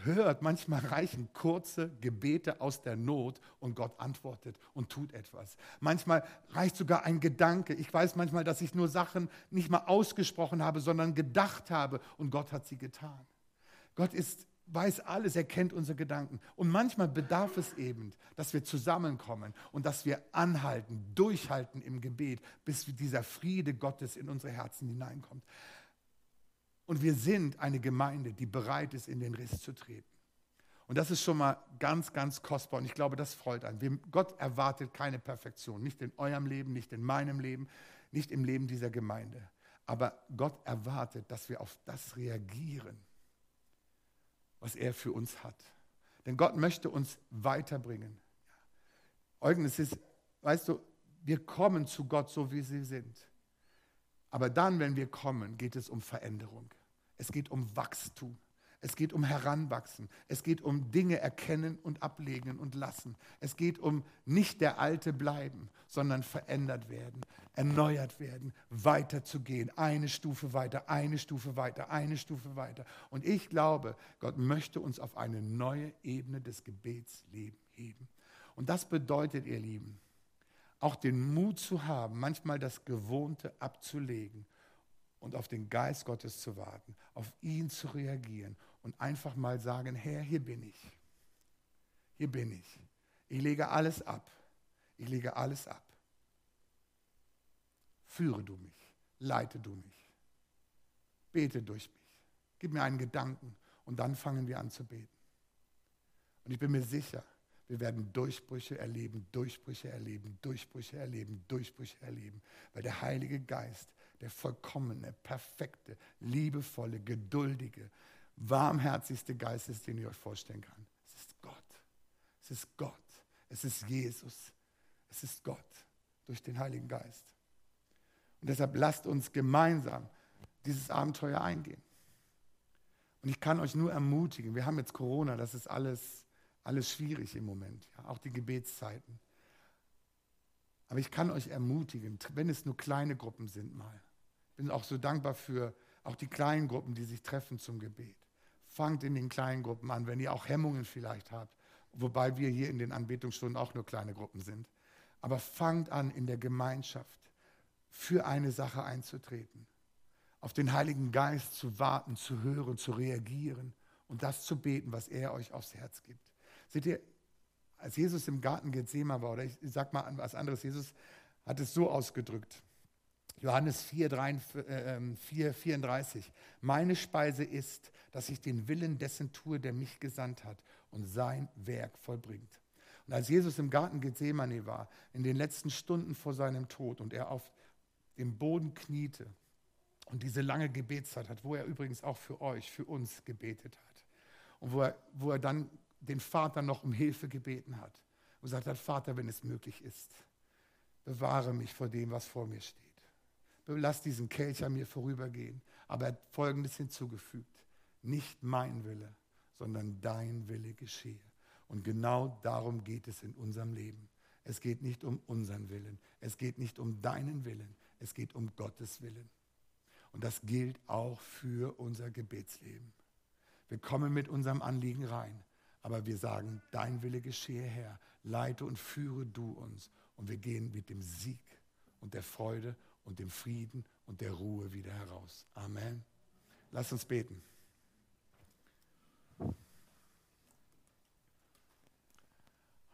hört, manchmal reichen kurze Gebete aus der Not und Gott antwortet und tut etwas. Manchmal reicht sogar ein Gedanke. Ich weiß manchmal, dass ich nur Sachen nicht mal ausgesprochen habe, sondern gedacht habe und Gott hat sie getan. Gott ist, weiß alles, er kennt unsere Gedanken. Und manchmal bedarf es eben, dass wir zusammenkommen und dass wir anhalten, durchhalten im Gebet, bis dieser Friede Gottes in unsere Herzen hineinkommt. Und wir sind eine Gemeinde, die bereit ist, in den Riss zu treten. Und das ist schon mal ganz, ganz kostbar. Und ich glaube, das freut einen. Gott erwartet keine Perfektion. Nicht in eurem Leben, nicht in meinem Leben, nicht im Leben dieser Gemeinde. Aber Gott erwartet, dass wir auf das reagieren, was er für uns hat. Denn Gott möchte uns weiterbringen. Eugen, es ist, weißt du, wir kommen zu Gott so, wie sie sind. Aber dann, wenn wir kommen, geht es um Veränderung. Es geht um Wachstum. Es geht um Heranwachsen. Es geht um Dinge erkennen und ablegen und lassen. Es geht um nicht der Alte bleiben, sondern verändert werden, erneuert werden, weiterzugehen. Eine Stufe weiter, eine Stufe weiter, eine Stufe weiter. Und ich glaube, Gott möchte uns auf eine neue Ebene des Gebets heben. Und das bedeutet, ihr Lieben, auch den Mut zu haben, manchmal das Gewohnte abzulegen und auf den Geist Gottes zu warten, auf ihn zu reagieren und einfach mal sagen, Herr, hier bin ich. Hier bin ich. Ich lege alles ab. Ich lege alles ab. Führe du mich, leite du mich, bete durch mich, gib mir einen Gedanken und dann fangen wir an zu beten. Und ich bin mir sicher, wir werden Durchbrüche erleben, Durchbrüche erleben, Durchbrüche erleben, Durchbrüche erleben, weil der Heilige Geist, der vollkommene, perfekte, liebevolle, geduldige, warmherzigste Geist ist, den ihr euch vorstellen kann. Es ist Gott. Es ist Gott. Es ist Jesus. Es ist Gott durch den Heiligen Geist. Und deshalb lasst uns gemeinsam dieses Abenteuer eingehen. Und ich kann euch nur ermutigen, wir haben jetzt Corona, das ist alles alles schwierig im Moment, ja, auch die Gebetszeiten. Aber ich kann euch ermutigen, wenn es nur kleine Gruppen sind mal. Ich bin auch so dankbar für auch die kleinen Gruppen, die sich treffen zum Gebet. Fangt in den kleinen Gruppen an, wenn ihr auch Hemmungen vielleicht habt, wobei wir hier in den Anbetungsstunden auch nur kleine Gruppen sind. Aber fangt an, in der Gemeinschaft für eine Sache einzutreten, auf den Heiligen Geist zu warten, zu hören, zu reagieren und das zu beten, was er euch aufs Herz gibt. Seht ihr, als Jesus im Garten Gethsemane war, oder ich, sag mal was anderes, Jesus hat es so ausgedrückt. Johannes 4, 3, äh, 4, 34. Meine Speise ist, dass ich den Willen dessen tue, der mich gesandt hat und sein Werk vollbringt. Und als Jesus im Garten Gethsemane war, in den letzten Stunden vor seinem Tod und er auf dem Boden kniete und diese lange Gebetszeit hat, wo er übrigens auch für euch, für uns gebetet hat und wo er, wo er dann den Vater noch um Hilfe gebeten hat und gesagt hat, Vater, wenn es möglich ist, bewahre mich vor dem, was vor mir steht. Lass diesen Kelch an mir vorübergehen. Aber er hat Folgendes hinzugefügt. Nicht mein Wille, sondern dein Wille geschehe. Und genau darum geht es in unserem Leben. Es geht nicht um unseren Willen. Es geht nicht um deinen Willen. Es geht um Gottes Willen. Und das gilt auch für unser Gebetsleben. Wir kommen mit unserem Anliegen rein. Aber wir sagen, dein Wille geschehe, Herr. Leite und führe du uns. Und wir gehen mit dem Sieg und der Freude und dem Frieden und der Ruhe wieder heraus. Amen. Lass uns beten.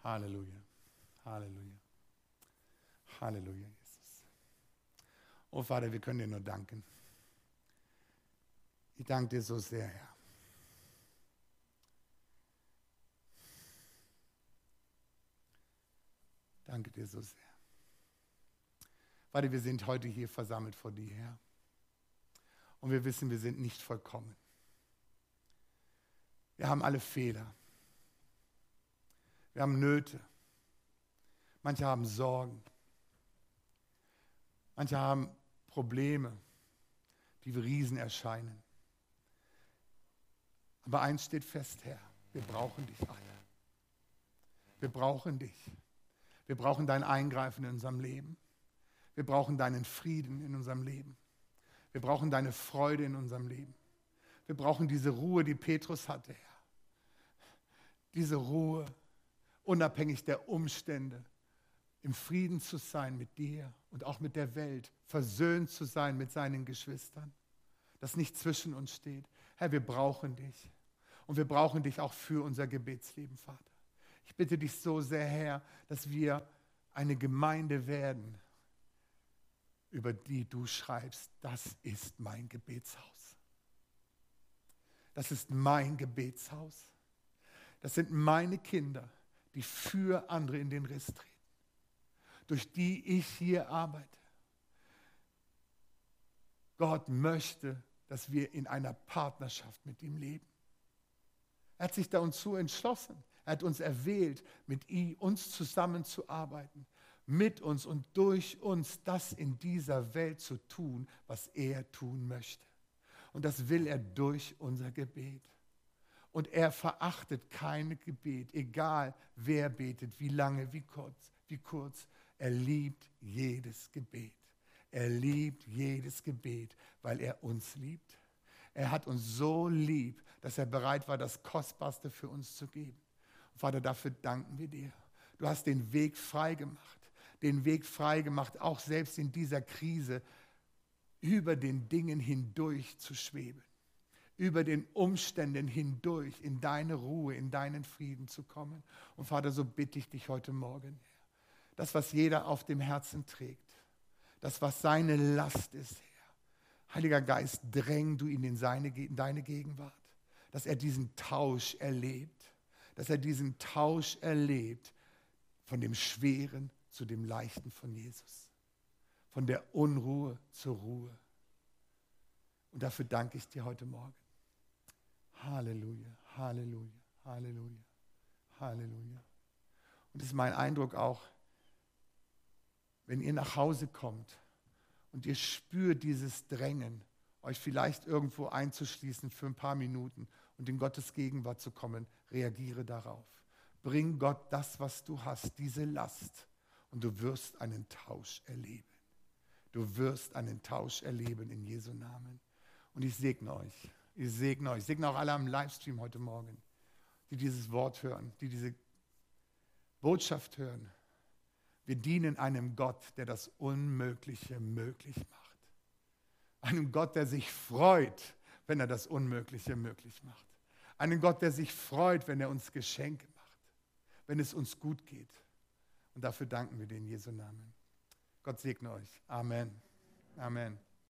Halleluja. Halleluja. Halleluja, Jesus. Oh Vater, wir können dir nur danken. Ich danke dir so sehr, Herr. Danke dir so sehr. Vater, wir sind heute hier versammelt vor dir, Herr. Und wir wissen, wir sind nicht vollkommen. Wir haben alle Fehler. Wir haben Nöte. Manche haben Sorgen. Manche haben Probleme, die wie Riesen erscheinen. Aber eins steht fest, Herr, wir brauchen dich alle. Wir brauchen dich. Wir brauchen dein Eingreifen in unserem Leben. Wir brauchen deinen Frieden in unserem Leben. Wir brauchen deine Freude in unserem Leben. Wir brauchen diese Ruhe, die Petrus hatte, Herr. Diese Ruhe, unabhängig der Umstände, im Frieden zu sein mit dir und auch mit der Welt, versöhnt zu sein mit seinen Geschwistern, dass nicht zwischen uns steht. Herr, wir brauchen dich. Und wir brauchen dich auch für unser Gebetsleben, Vater. Ich bitte dich so sehr, Herr, dass wir eine Gemeinde werden, über die du schreibst, das ist mein Gebetshaus. Das ist mein Gebetshaus. Das sind meine Kinder, die für andere in den Riss treten, durch die ich hier arbeite. Gott möchte, dass wir in einer Partnerschaft mit ihm leben. Er hat sich da uns zu entschlossen. Er hat uns erwählt, mit ihm, uns zusammenzuarbeiten, mit uns und durch uns das in dieser Welt zu tun, was er tun möchte. Und das will er durch unser Gebet. Und er verachtet kein Gebet, egal wer betet, wie lange, wie kurz, wie kurz. Er liebt jedes Gebet. Er liebt jedes Gebet, weil er uns liebt. Er hat uns so lieb, dass er bereit war, das Kostbarste für uns zu geben. Vater, dafür danken wir dir. Du hast den Weg frei gemacht, den Weg frei gemacht, auch selbst in dieser Krise über den Dingen hindurch zu schweben, über den Umständen hindurch in deine Ruhe, in deinen Frieden zu kommen. Und Vater, so bitte ich dich heute Morgen, das, was jeder auf dem Herzen trägt, das, was seine Last ist, Herr. Heiliger Geist, dräng du ihn in, seine, in deine Gegenwart, dass er diesen Tausch erlebt, dass er diesen Tausch erlebt von dem Schweren zu dem Leichten von Jesus, von der Unruhe zur Ruhe. Und dafür danke ich dir heute Morgen. Halleluja, Halleluja, Halleluja, Halleluja. Und es ist mein Eindruck auch, wenn ihr nach Hause kommt und ihr spürt dieses Drängen, euch vielleicht irgendwo einzuschließen für ein paar Minuten und in Gottes Gegenwart zu kommen, reagiere darauf. Bring Gott das, was du hast, diese Last, und du wirst einen Tausch erleben. Du wirst einen Tausch erleben in Jesu Namen. Und ich segne euch. Ich segne euch. Ich segne auch alle am Livestream heute Morgen, die dieses Wort hören, die diese Botschaft hören. Wir dienen einem Gott, der das Unmögliche möglich macht. Einem Gott, der sich freut, wenn er das Unmögliche möglich macht. Einen Gott, der sich freut, wenn er uns Geschenke macht, wenn es uns gut geht. Und dafür danken wir dir in Jesu Namen. Gott segne euch. Amen. Amen.